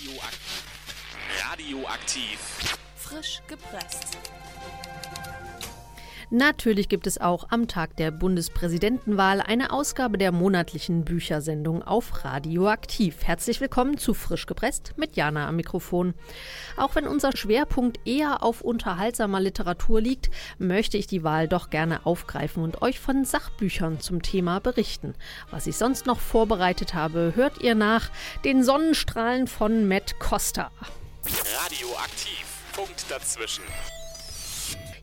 Radioaktiv. Radioaktiv. Frisch gepresst. Natürlich gibt es auch am Tag der Bundespräsidentenwahl eine Ausgabe der monatlichen Büchersendung auf Radioaktiv. Herzlich willkommen zu Frisch gepresst mit Jana am Mikrofon. Auch wenn unser Schwerpunkt eher auf unterhaltsamer Literatur liegt, möchte ich die Wahl doch gerne aufgreifen und euch von Sachbüchern zum Thema berichten. Was ich sonst noch vorbereitet habe, hört ihr nach den Sonnenstrahlen von Matt Costa. Radioaktiv. Punkt dazwischen.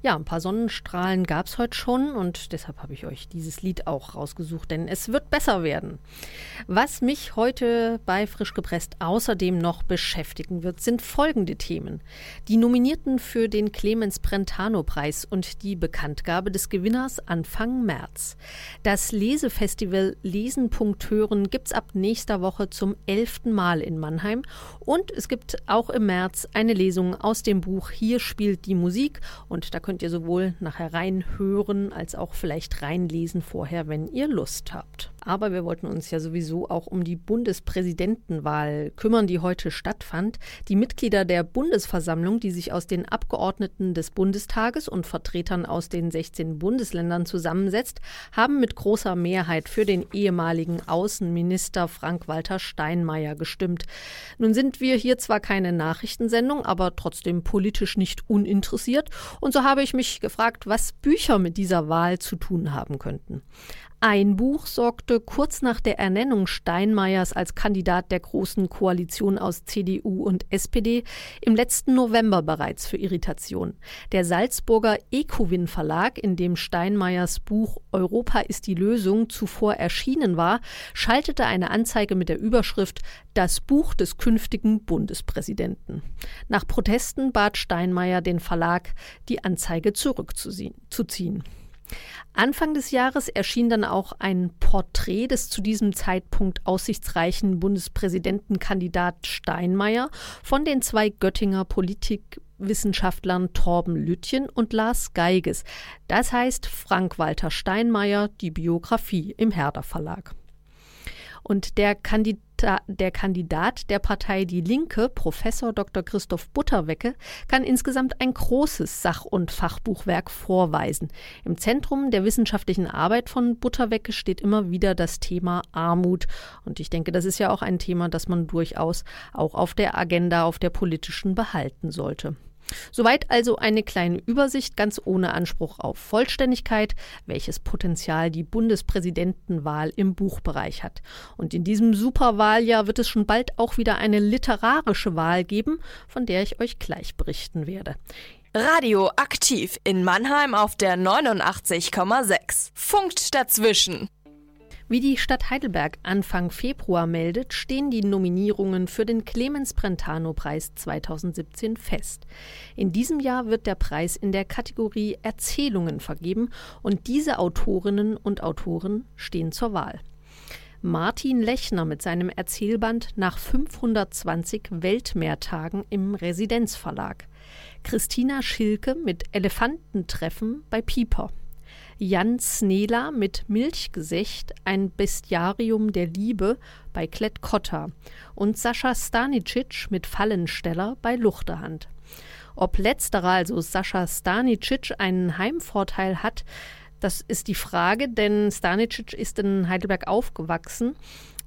Ja, ein paar Sonnenstrahlen gab es heute schon und deshalb habe ich euch dieses Lied auch rausgesucht, denn es wird besser werden. Was mich heute bei Frisch gepresst außerdem noch beschäftigen wird, sind folgende Themen. Die Nominierten für den Clemens Brentano Preis und die Bekanntgabe des Gewinners Anfang März. Das Lesefestival Lesen.hören gibt es ab nächster Woche zum elften Mal in Mannheim und es gibt auch im März eine Lesung aus dem Buch Hier spielt die Musik und da könnt ihr sowohl nachher reinhören als auch vielleicht reinlesen vorher, wenn ihr Lust habt. Aber wir wollten uns ja sowieso auch um die Bundespräsidentenwahl kümmern, die heute stattfand. Die Mitglieder der Bundesversammlung, die sich aus den Abgeordneten des Bundestages und Vertretern aus den 16 Bundesländern zusammensetzt, haben mit großer Mehrheit für den ehemaligen Außenminister Frank-Walter Steinmeier gestimmt. Nun sind wir hier zwar keine Nachrichtensendung, aber trotzdem politisch nicht uninteressiert. Und so habe ich mich gefragt, was Bücher mit dieser Wahl zu tun haben könnten. Ein Buch sorgte kurz nach der Ernennung Steinmeiers als Kandidat der Großen Koalition aus CDU und SPD im letzten November bereits für Irritation. Der Salzburger Ecowin Verlag, in dem Steinmeiers Buch Europa ist die Lösung zuvor erschienen war, schaltete eine Anzeige mit der Überschrift Das Buch des künftigen Bundespräsidenten. Nach Protesten bat Steinmeier den Verlag, die Anzeige zurückzuziehen. Anfang des Jahres erschien dann auch ein Porträt des zu diesem Zeitpunkt aussichtsreichen Bundespräsidentenkandidat Steinmeier von den zwei Göttinger Politikwissenschaftlern Torben Lüttchen und Lars Geiges. Das heißt Frank-Walter Steinmeier, die Biografie im Herder Verlag. Und der Kandidat der Kandidat der Partei Die Linke, Professor Dr. Christoph Butterwecke, kann insgesamt ein großes Sach- und Fachbuchwerk vorweisen. Im Zentrum der wissenschaftlichen Arbeit von Butterwecke steht immer wieder das Thema Armut. Und ich denke, das ist ja auch ein Thema, das man durchaus auch auf der Agenda, auf der politischen behalten sollte. Soweit also eine kleine Übersicht ganz ohne Anspruch auf Vollständigkeit, welches Potenzial die Bundespräsidentenwahl im Buchbereich hat. Und in diesem Superwahljahr wird es schon bald auch wieder eine literarische Wahl geben, von der ich euch gleich berichten werde. Radio aktiv in Mannheim auf der 89,6. Funkt dazwischen. Wie die Stadt Heidelberg Anfang Februar meldet, stehen die Nominierungen für den Clemens Brentano Preis 2017 fest. In diesem Jahr wird der Preis in der Kategorie Erzählungen vergeben und diese Autorinnen und Autoren stehen zur Wahl. Martin Lechner mit seinem Erzählband nach 520 Weltmeertagen im Residenzverlag. Christina Schilke mit Elefantentreffen bei Pieper. Jan Snela mit Milchgesicht, ein Bestiarium der Liebe bei Klett-Cotta und Sascha Stanicic mit Fallensteller bei Luchterhand. Ob letzterer, also Sascha Stanicic, einen Heimvorteil hat, das ist die Frage, denn Stanicic ist in Heidelberg aufgewachsen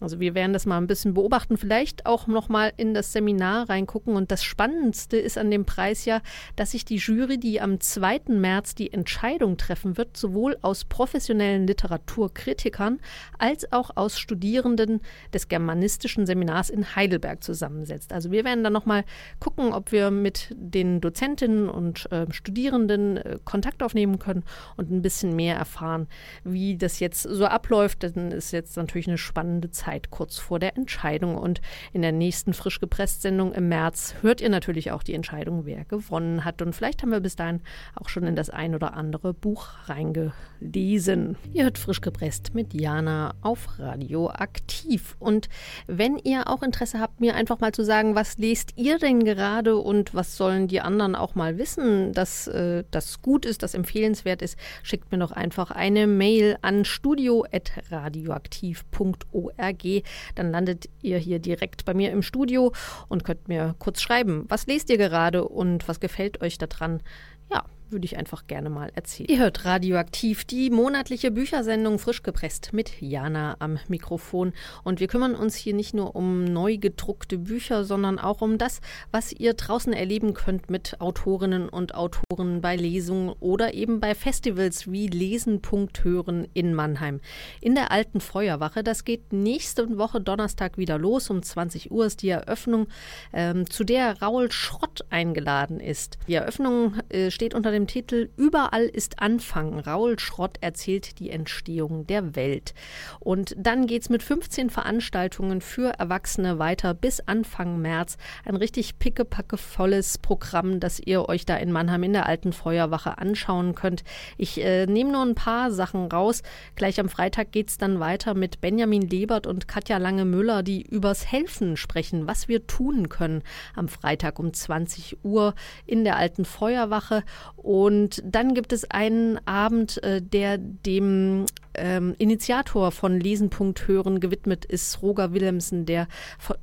also wir werden das mal ein bisschen beobachten, vielleicht auch noch mal in das Seminar reingucken. Und das Spannendste ist an dem Preis ja, dass sich die Jury, die am 2. März die Entscheidung treffen wird, sowohl aus professionellen Literaturkritikern als auch aus Studierenden des germanistischen Seminars in Heidelberg zusammensetzt. Also wir werden dann noch mal gucken, ob wir mit den Dozentinnen und äh, Studierenden äh, Kontakt aufnehmen können und ein bisschen mehr erfahren, wie das jetzt so abläuft. Denn ist jetzt natürlich eine spannende Zeit. Zeit kurz vor der Entscheidung. Und in der nächsten frisch gepresst Sendung im März hört ihr natürlich auch die Entscheidung, wer gewonnen hat. Und vielleicht haben wir bis dahin auch schon in das ein oder andere Buch reingelesen. Ihr hört frisch gepresst mit Jana auf Radio Aktiv. Und wenn ihr auch Interesse habt, mir einfach mal zu sagen, was lest ihr denn gerade und was sollen die anderen auch mal wissen, dass äh, das gut ist, das empfehlenswert ist, schickt mir doch einfach eine Mail an studio.radioaktiv.org AG, dann landet ihr hier direkt bei mir im Studio und könnt mir kurz schreiben, was lest ihr gerade und was gefällt euch daran. Ja, würde ich einfach gerne mal erzählen. Ihr hört Radioaktiv, die monatliche Büchersendung frisch gepresst mit Jana am Mikrofon. Und wir kümmern uns hier nicht nur um neu gedruckte Bücher, sondern auch um das, was ihr draußen erleben könnt mit Autorinnen und Autoren bei Lesungen oder eben bei Festivals wie Lesen.hören in Mannheim. In der alten Feuerwache, das geht nächste Woche Donnerstag wieder los. Um 20 Uhr ist die Eröffnung, ähm, zu der Raul Schrott eingeladen ist. Die Eröffnung äh, steht unter dem dem Titel Überall ist Anfang. Raul Schrott erzählt die Entstehung der Welt. Und dann geht es mit 15 Veranstaltungen für Erwachsene weiter bis Anfang März. Ein richtig pickepackevolles Programm, das ihr euch da in Mannheim in der alten Feuerwache anschauen könnt. Ich äh, nehme nur ein paar Sachen raus. Gleich am Freitag geht es dann weiter mit Benjamin Lebert und Katja Lange-Müller, die übers Helfen sprechen, was wir tun können am Freitag um 20 Uhr in der alten Feuerwache. Und dann gibt es einen Abend, äh, der dem ähm, Initiator von Lesenpunkt Hören gewidmet ist, Roger Willemsen, der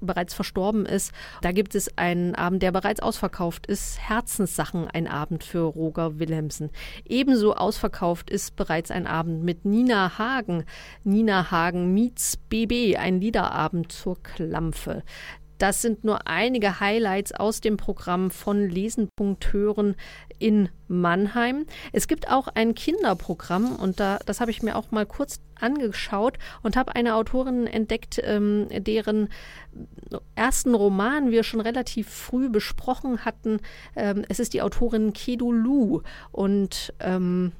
bereits verstorben ist. Da gibt es einen Abend, der bereits ausverkauft ist, Herzenssachen, ein Abend für Roger Willemsen. Ebenso ausverkauft ist bereits ein Abend mit Nina Hagen. Nina Hagen meets BB, ein Liederabend zur Klampfe. Das sind nur einige Highlights aus dem Programm von Hören in Mannheim. Es gibt auch ein Kinderprogramm und da, das habe ich mir auch mal kurz angeschaut und habe eine Autorin entdeckt, ähm, deren ersten Roman wir schon relativ früh besprochen hatten. Ähm, es ist die Autorin Kedu Lu und ähm,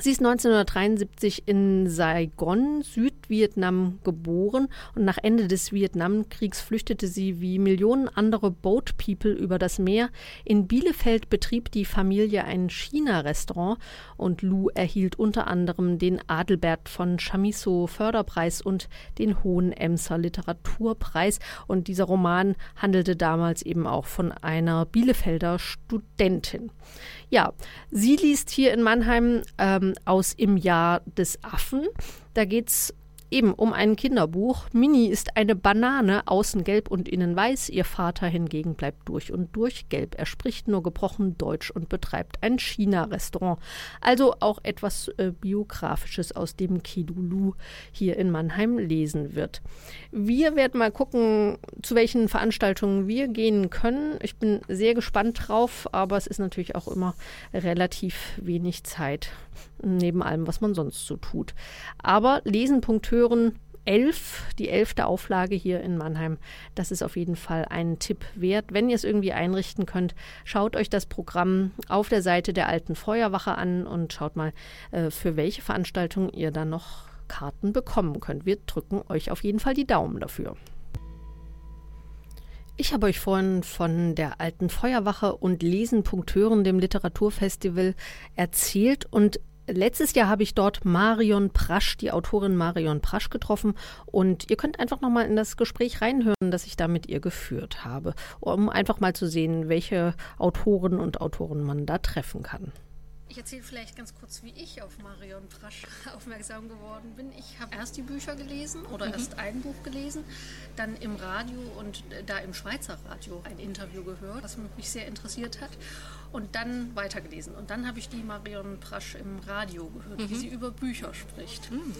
Sie ist 1973 in Saigon, Südvietnam, geboren und nach Ende des Vietnamkriegs flüchtete sie wie Millionen andere Boat People über das Meer. In Bielefeld betrieb die Familie ein China-Restaurant und Lu erhielt unter anderem den Adelbert von Chamisso Förderpreis und den Hohen Emser Literaturpreis. Und dieser Roman handelte damals eben auch von einer Bielefelder Studentin. Ja, sie liest hier in Mannheim ähm, aus Im Jahr des Affen. Da geht es Eben um ein Kinderbuch. Mini ist eine Banane, außen gelb und innen weiß. Ihr Vater hingegen bleibt durch und durch gelb. Er spricht nur gebrochen Deutsch und betreibt ein China-Restaurant. Also auch etwas äh, Biografisches aus dem Kidulu hier in Mannheim lesen wird. Wir werden mal gucken, zu welchen Veranstaltungen wir gehen können. Ich bin sehr gespannt drauf, aber es ist natürlich auch immer relativ wenig Zeit neben allem, was man sonst so tut. Aber lesen.hören 11, die elfte Auflage hier in Mannheim. Das ist auf jeden Fall ein Tipp wert. Wenn ihr es irgendwie einrichten könnt, schaut euch das Programm auf der Seite der alten Feuerwache an und schaut mal, äh, für welche Veranstaltung ihr dann noch Karten bekommen könnt. Wir drücken euch auf jeden Fall die Daumen dafür. Ich habe euch vorhin von der alten Feuerwache und Lesen.hören, dem Literaturfestival, erzählt und Letztes Jahr habe ich dort Marion Prasch, die Autorin Marion Prasch getroffen und ihr könnt einfach nochmal in das Gespräch reinhören, das ich da mit ihr geführt habe, um einfach mal zu sehen, welche Autoren und Autoren man da treffen kann. Ich erzähle vielleicht ganz kurz, wie ich auf Marion Prasch aufmerksam geworden bin. Ich habe erst die Bücher gelesen oder mhm. erst ein Buch gelesen, dann im Radio und da im Schweizer Radio ein Interview gehört, das mich sehr interessiert hat und dann weitergelesen. Und dann habe ich die Marion Prasch im Radio gehört, mhm. wie sie über Bücher spricht. Mhm.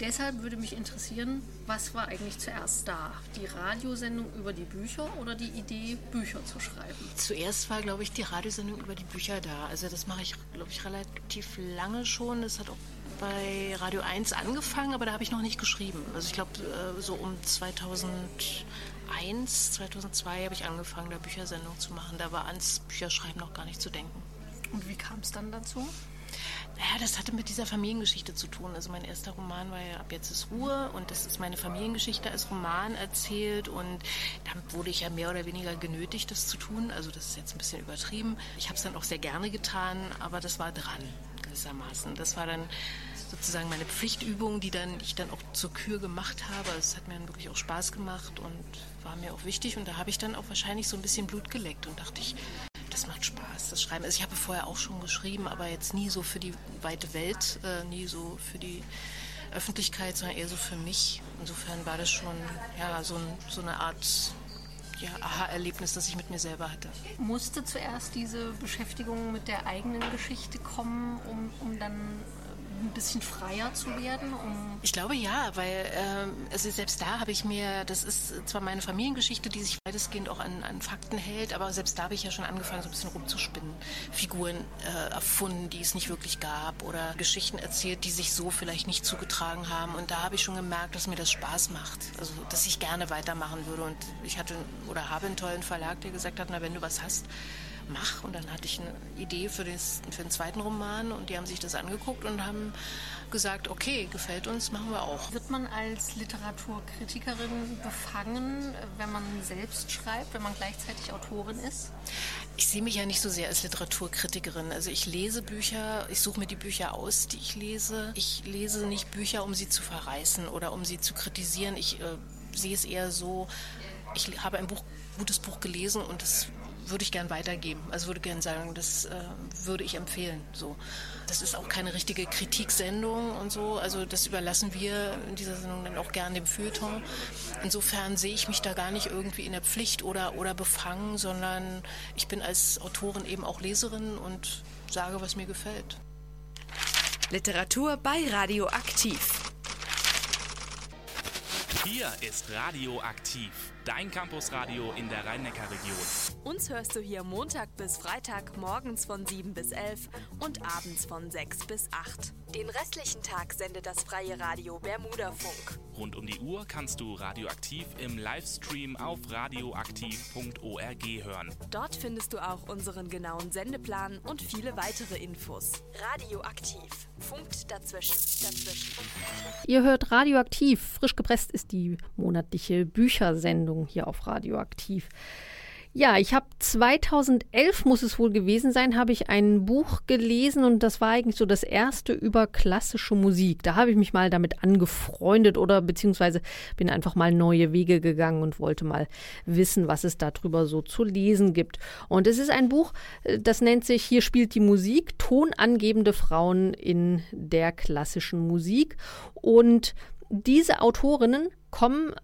Deshalb würde mich interessieren, was war eigentlich zuerst da? Die Radiosendung über die Bücher oder die Idee, Bücher zu schreiben? Zuerst war, glaube ich, die Radiosendung über die Bücher da. Also das mache ich, glaube ich, relativ lange schon. Das hat auch bei Radio 1 angefangen, aber da habe ich noch nicht geschrieben. Also ich glaube, äh, so um 2000 2001, 2002 habe ich angefangen, da Büchersendung zu machen. Da war ans Bücherschreiben noch gar nicht zu denken. Und wie kam es dann dazu? Ja, das hatte mit dieser Familiengeschichte zu tun. Also mein erster Roman war ja Ab jetzt ist Ruhe und das ist meine Familiengeschichte als Roman erzählt und damit wurde ich ja mehr oder weniger genötigt, das zu tun. Also das ist jetzt ein bisschen übertrieben. Ich habe es dann auch sehr gerne getan, aber das war dran gewissermaßen. Das war dann sozusagen meine Pflichtübung, die dann ich dann auch zur Kür gemacht habe. Es hat mir dann wirklich auch Spaß gemacht und war mir auch wichtig. Und da habe ich dann auch wahrscheinlich so ein bisschen Blut geleckt und dachte ich, das macht Spaß, das Schreiben. Also ich habe vorher auch schon geschrieben, aber jetzt nie so für die weite Welt, äh, nie so für die Öffentlichkeit, sondern eher so für mich. Insofern war das schon ja, so, so eine Art ja, Aha-Erlebnis, das ich mit mir selber hatte. Musste zuerst diese Beschäftigung mit der eigenen Geschichte kommen, um, um dann ein bisschen freier zu werden? Um ich glaube ja, weil ähm, also selbst da habe ich mir, das ist zwar meine Familiengeschichte, die sich weitestgehend auch an, an Fakten hält, aber selbst da habe ich ja schon angefangen, so ein bisschen rumzuspinnen. Figuren äh, erfunden, die es nicht wirklich gab oder Geschichten erzählt, die sich so vielleicht nicht zugetragen haben. Und da habe ich schon gemerkt, dass mir das Spaß macht. Also, dass ich gerne weitermachen würde. Und ich hatte oder habe einen tollen Verlag, der gesagt hat, na, wenn du was hast, mach. Und dann hatte ich eine Idee für, das, für den zweiten Roman und die haben sich das angeguckt und haben gesagt, okay, gefällt uns, machen wir auch. Wird man als Literaturkritikerin befangen, wenn man selbst schreibt, wenn man gleichzeitig Autorin ist? Ich sehe mich ja nicht so sehr als Literaturkritikerin. Also ich lese Bücher, ich suche mir die Bücher aus, die ich lese. Ich lese nicht Bücher, um sie zu verreißen oder um sie zu kritisieren. Ich äh, sehe es eher so, ich habe ein Buch, gutes Buch gelesen und es würde ich gern weitergeben. Also würde gern sagen, das äh, würde ich empfehlen. So. Das ist auch keine richtige Kritiksendung und so. Also das überlassen wir in dieser Sendung dann auch gern dem Feuilleton. Insofern sehe ich mich da gar nicht irgendwie in der Pflicht oder, oder befangen, sondern ich bin als Autorin eben auch Leserin und sage, was mir gefällt. Literatur bei Radioaktiv. Hier ist Radioaktiv, dein Campusradio in der Rhein-Neckar-Region. Uns hörst du hier Montag bis Freitag morgens von 7 bis 11 und abends von 6 bis 8. Den restlichen Tag sendet das freie Radio Bermuda-Funk. Rund um die Uhr kannst du Radioaktiv im Livestream auf radioaktiv.org hören. Dort findest du auch unseren genauen Sendeplan und viele weitere Infos. Radioaktiv. Funkt dazwischen. Dazwischen. Ihr hört Radioaktiv. Frisch gepresst ist die monatliche Büchersendung hier auf Radioaktiv. Ja, ich habe 2011 muss es wohl gewesen sein, habe ich ein Buch gelesen und das war eigentlich so das erste über klassische Musik. Da habe ich mich mal damit angefreundet oder beziehungsweise bin einfach mal neue Wege gegangen und wollte mal wissen, was es darüber so zu lesen gibt. Und es ist ein Buch, äh, das nennt sich Hier spielt die Musik, tonangebende Frauen in der klassischen Musik. Und diese Autorinnen kommen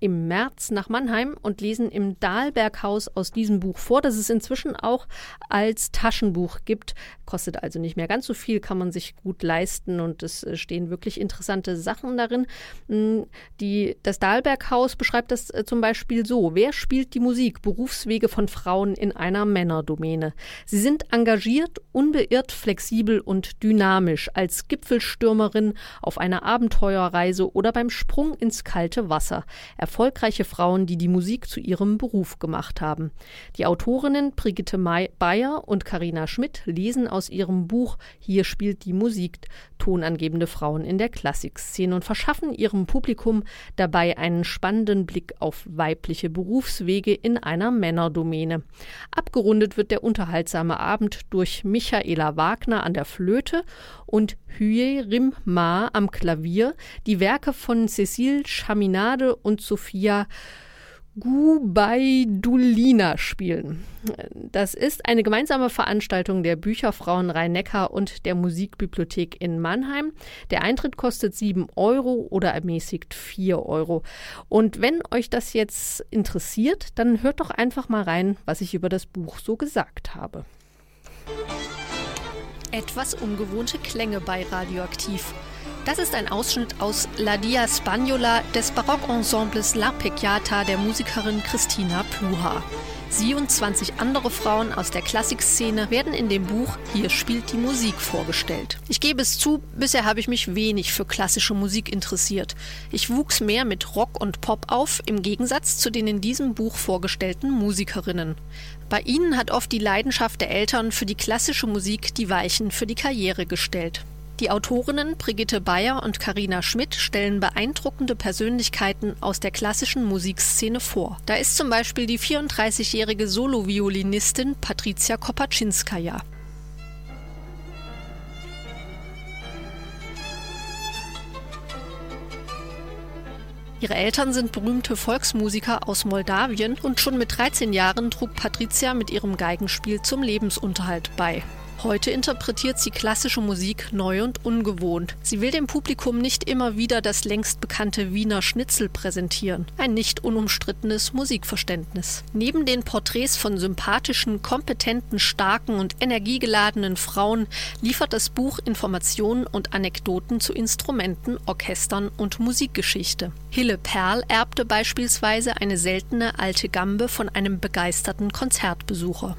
im März nach Mannheim und lesen im Dahlberghaus aus diesem Buch vor, das es inzwischen auch als Taschenbuch gibt. Kostet also nicht mehr ganz so viel, kann man sich gut leisten und es äh, stehen wirklich interessante Sachen darin. Hm, die, das Dahlberghaus beschreibt das äh, zum Beispiel so: Wer spielt die Musik? Berufswege von Frauen in einer Männerdomäne. Sie sind engagiert, unbeirrt, flexibel und dynamisch als Gipfelstürmerin auf einer Abenteuerreise oder beim Sprung ins kalte Wasser erfolgreiche Frauen, die die Musik zu ihrem Beruf gemacht haben. Die Autorinnen Brigitte Bayer und Karina Schmidt lesen aus ihrem Buch Hier spielt die Musik tonangebende Frauen in der Klassikszene und verschaffen ihrem Publikum dabei einen spannenden Blick auf weibliche Berufswege in einer Männerdomäne. Abgerundet wird der unterhaltsame Abend durch Michaela Wagner an der Flöte und Hye Rim Ma am Klavier, die Werke von Cecile Chaminade und Sophia Gubaidulina spielen. Das ist eine gemeinsame Veranstaltung der Bücherfrauen Rhein-Neckar und der Musikbibliothek in Mannheim. Der Eintritt kostet 7 Euro oder ermäßigt 4 Euro. Und wenn euch das jetzt interessiert, dann hört doch einfach mal rein, was ich über das Buch so gesagt habe. Etwas ungewohnte Klänge bei Radioaktiv. Das ist ein Ausschnitt aus La Dia Spagnola des Barockensembles La Pecchiata der Musikerin Christina Pluha. Sie und 20 andere Frauen aus der Klassikszene werden in dem Buch Hier spielt die Musik vorgestellt. Ich gebe es zu, bisher habe ich mich wenig für klassische Musik interessiert. Ich wuchs mehr mit Rock und Pop auf, im Gegensatz zu den in diesem Buch vorgestellten Musikerinnen. Bei ihnen hat oft die Leidenschaft der Eltern für die klassische Musik die Weichen für die Karriere gestellt. Die Autorinnen Brigitte Bayer und Karina Schmidt stellen beeindruckende Persönlichkeiten aus der klassischen Musikszene vor. Da ist zum Beispiel die 34-jährige Soloviolinistin Patricia Kopaczynskaja. Ihre Eltern sind berühmte Volksmusiker aus Moldawien und schon mit 13 Jahren trug Patricia mit ihrem Geigenspiel zum Lebensunterhalt bei. Heute interpretiert sie klassische Musik neu und ungewohnt. Sie will dem Publikum nicht immer wieder das längst bekannte Wiener Schnitzel präsentieren. Ein nicht unumstrittenes Musikverständnis. Neben den Porträts von sympathischen, kompetenten, starken und energiegeladenen Frauen liefert das Buch Informationen und Anekdoten zu Instrumenten, Orchestern und Musikgeschichte. Hille Perl erbte beispielsweise eine seltene alte Gambe von einem begeisterten Konzertbesucher.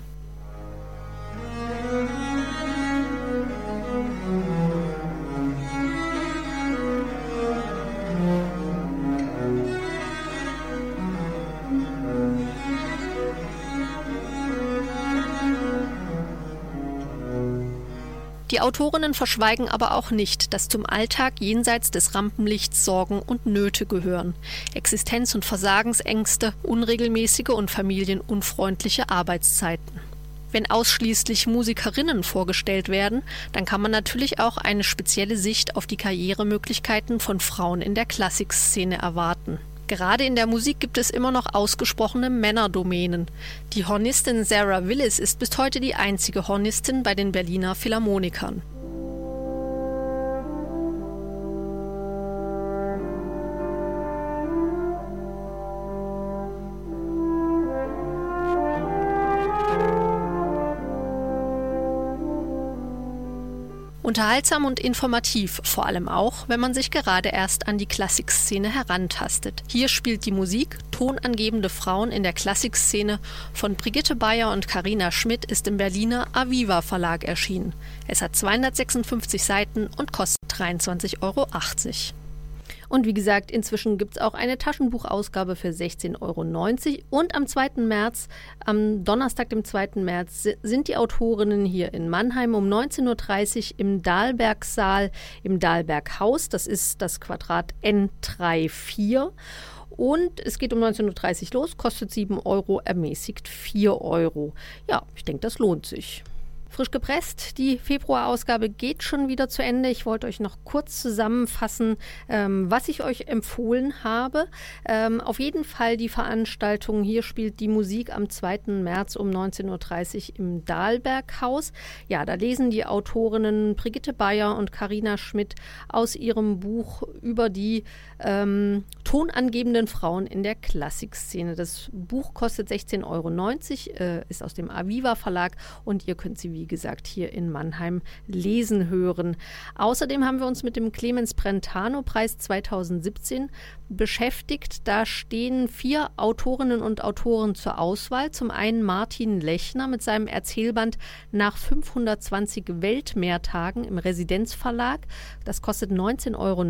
Autorinnen verschweigen aber auch nicht, dass zum Alltag jenseits des Rampenlichts Sorgen und Nöte gehören. Existenz- und Versagensängste, unregelmäßige und familienunfreundliche Arbeitszeiten. Wenn ausschließlich Musikerinnen vorgestellt werden, dann kann man natürlich auch eine spezielle Sicht auf die Karrieremöglichkeiten von Frauen in der Klassikszene erwarten. Gerade in der Musik gibt es immer noch ausgesprochene Männerdomänen. Die Hornistin Sarah Willis ist bis heute die einzige Hornistin bei den Berliner Philharmonikern. Unterhaltsam und informativ, vor allem auch, wenn man sich gerade erst an die Klassikszene herantastet. Hier spielt die Musik Tonangebende Frauen in der Klassikszene von Brigitte Bayer und Karina Schmidt ist im Berliner Aviva Verlag erschienen. Es hat 256 Seiten und kostet 23,80 Euro. Und wie gesagt, inzwischen gibt es auch eine Taschenbuchausgabe für 16,90 Euro. Und am 2. März, am Donnerstag, dem 2. März, sind die Autorinnen hier in Mannheim um 19.30 Uhr im Dahlbergsaal, im Dahlberghaus. Das ist das Quadrat N34. Und es geht um 19.30 Uhr los, kostet 7 Euro, ermäßigt 4 Euro. Ja, ich denke, das lohnt sich. Frisch gepresst. Die Februarausgabe geht schon wieder zu Ende. Ich wollte euch noch kurz zusammenfassen, ähm, was ich euch empfohlen habe. Ähm, auf jeden Fall die Veranstaltung. Hier spielt die Musik am 2. März um 19.30 Uhr im Dahlberghaus. Ja, da lesen die Autorinnen Brigitte Bayer und Karina Schmidt aus ihrem Buch über die ähm, tonangebenden Frauen in der Klassikszene. Das Buch kostet 16,90 Euro, äh, ist aus dem Aviva Verlag und ihr könnt sie wie wie gesagt, hier in Mannheim lesen hören. Außerdem haben wir uns mit dem Clemens Brentano Preis 2017 beschäftigt. Da stehen vier Autorinnen und Autoren zur Auswahl. Zum einen Martin Lechner mit seinem Erzählband Nach 520 Weltmeertagen im Residenzverlag. Das kostet 19,90 Euro.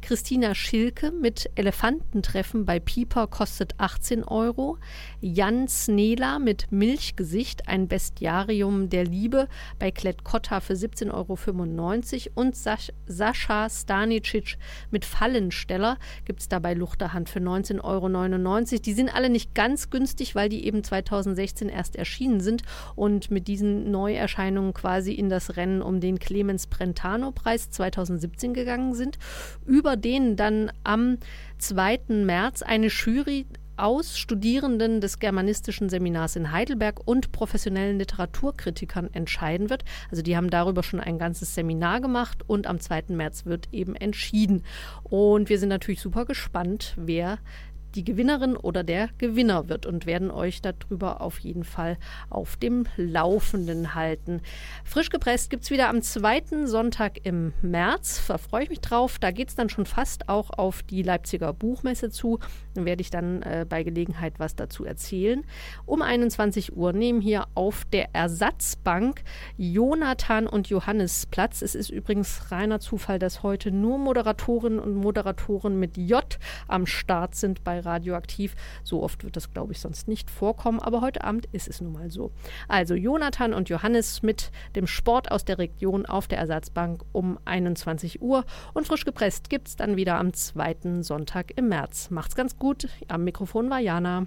Christina Schilke mit Elefantentreffen bei Pieper kostet 18 Euro. Jan Snela mit Milchgesicht, ein Bestiarium der Liebe bei Klett-Cotta für 17,95 Euro und Sas Sascha Stanicic mit Fallensteller gibt es dabei Luchterhand für 19,99 Euro. Die sind alle nicht ganz günstig, weil die eben 2016 erst erschienen sind und mit diesen Neuerscheinungen quasi in das Rennen um den Clemens Brentano Preis 2017 gegangen sind, über den dann am 2. März eine Jury aus Studierenden des Germanistischen Seminars in Heidelberg und professionellen Literaturkritikern entscheiden wird. Also die haben darüber schon ein ganzes Seminar gemacht und am 2. März wird eben entschieden. Und wir sind natürlich super gespannt, wer die Gewinnerin oder der Gewinner wird und werden euch darüber auf jeden Fall auf dem Laufenden halten. Frisch gepresst gibt es wieder am zweiten Sonntag im März. Da freue ich mich drauf. Da geht es dann schon fast auch auf die Leipziger Buchmesse zu. Dann werde ich dann äh, bei Gelegenheit was dazu erzählen. Um 21 Uhr nehmen hier auf der Ersatzbank Jonathan und Johannes Platz. Es ist übrigens reiner Zufall, dass heute nur Moderatorinnen und Moderatoren mit J am Start sind bei radioaktiv. So oft wird das, glaube ich, sonst nicht vorkommen, aber heute Abend ist es nun mal so. Also Jonathan und Johannes mit dem Sport aus der Region auf der Ersatzbank um 21 Uhr und frisch gepresst gibt es dann wieder am zweiten Sonntag im März. Macht's ganz gut. Am Mikrofon war Jana.